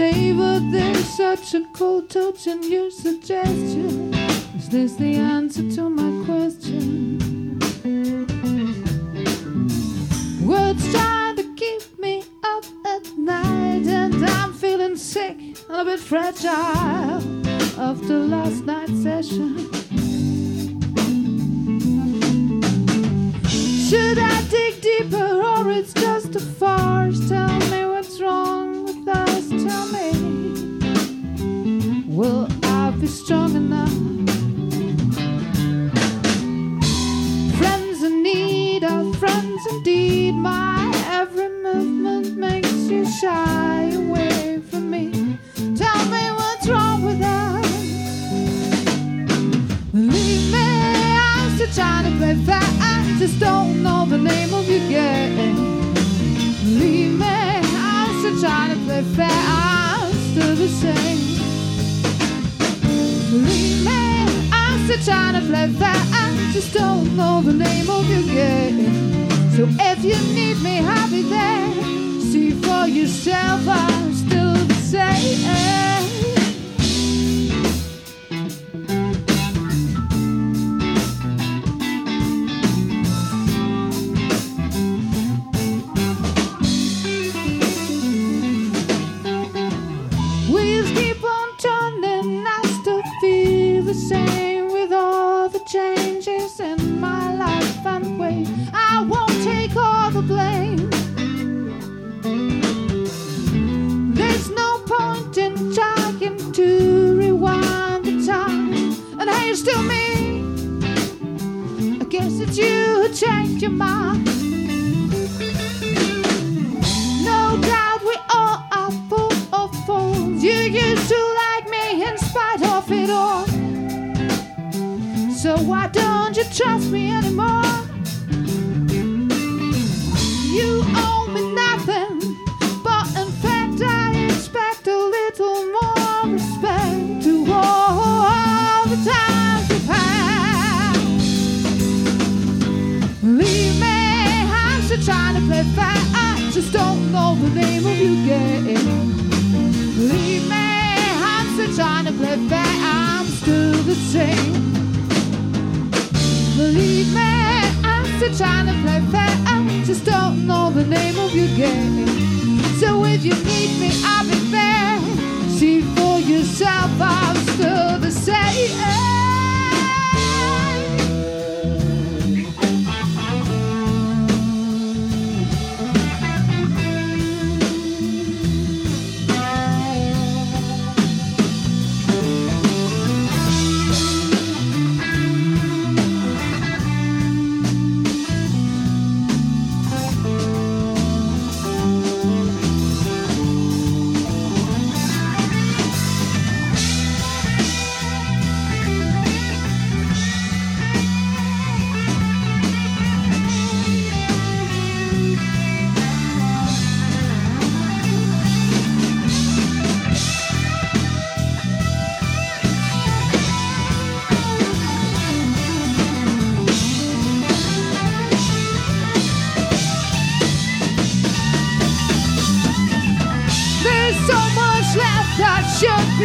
savor there's such a cold touch in your suggestion. Is this the answer to my question? Words trying to keep me up at night, and I'm feeling sick and a bit fragile after last night's session. Should I? strong enough. know the name of your game. So if you need me, I'll be there. See for yourself. I your mind. No doubt we all are full of fools. You used to like me in spite of it all. So why don't you trust me anymore? You you're trying to play fair. I just don't know the name of your game. So if you need me, I'll be back.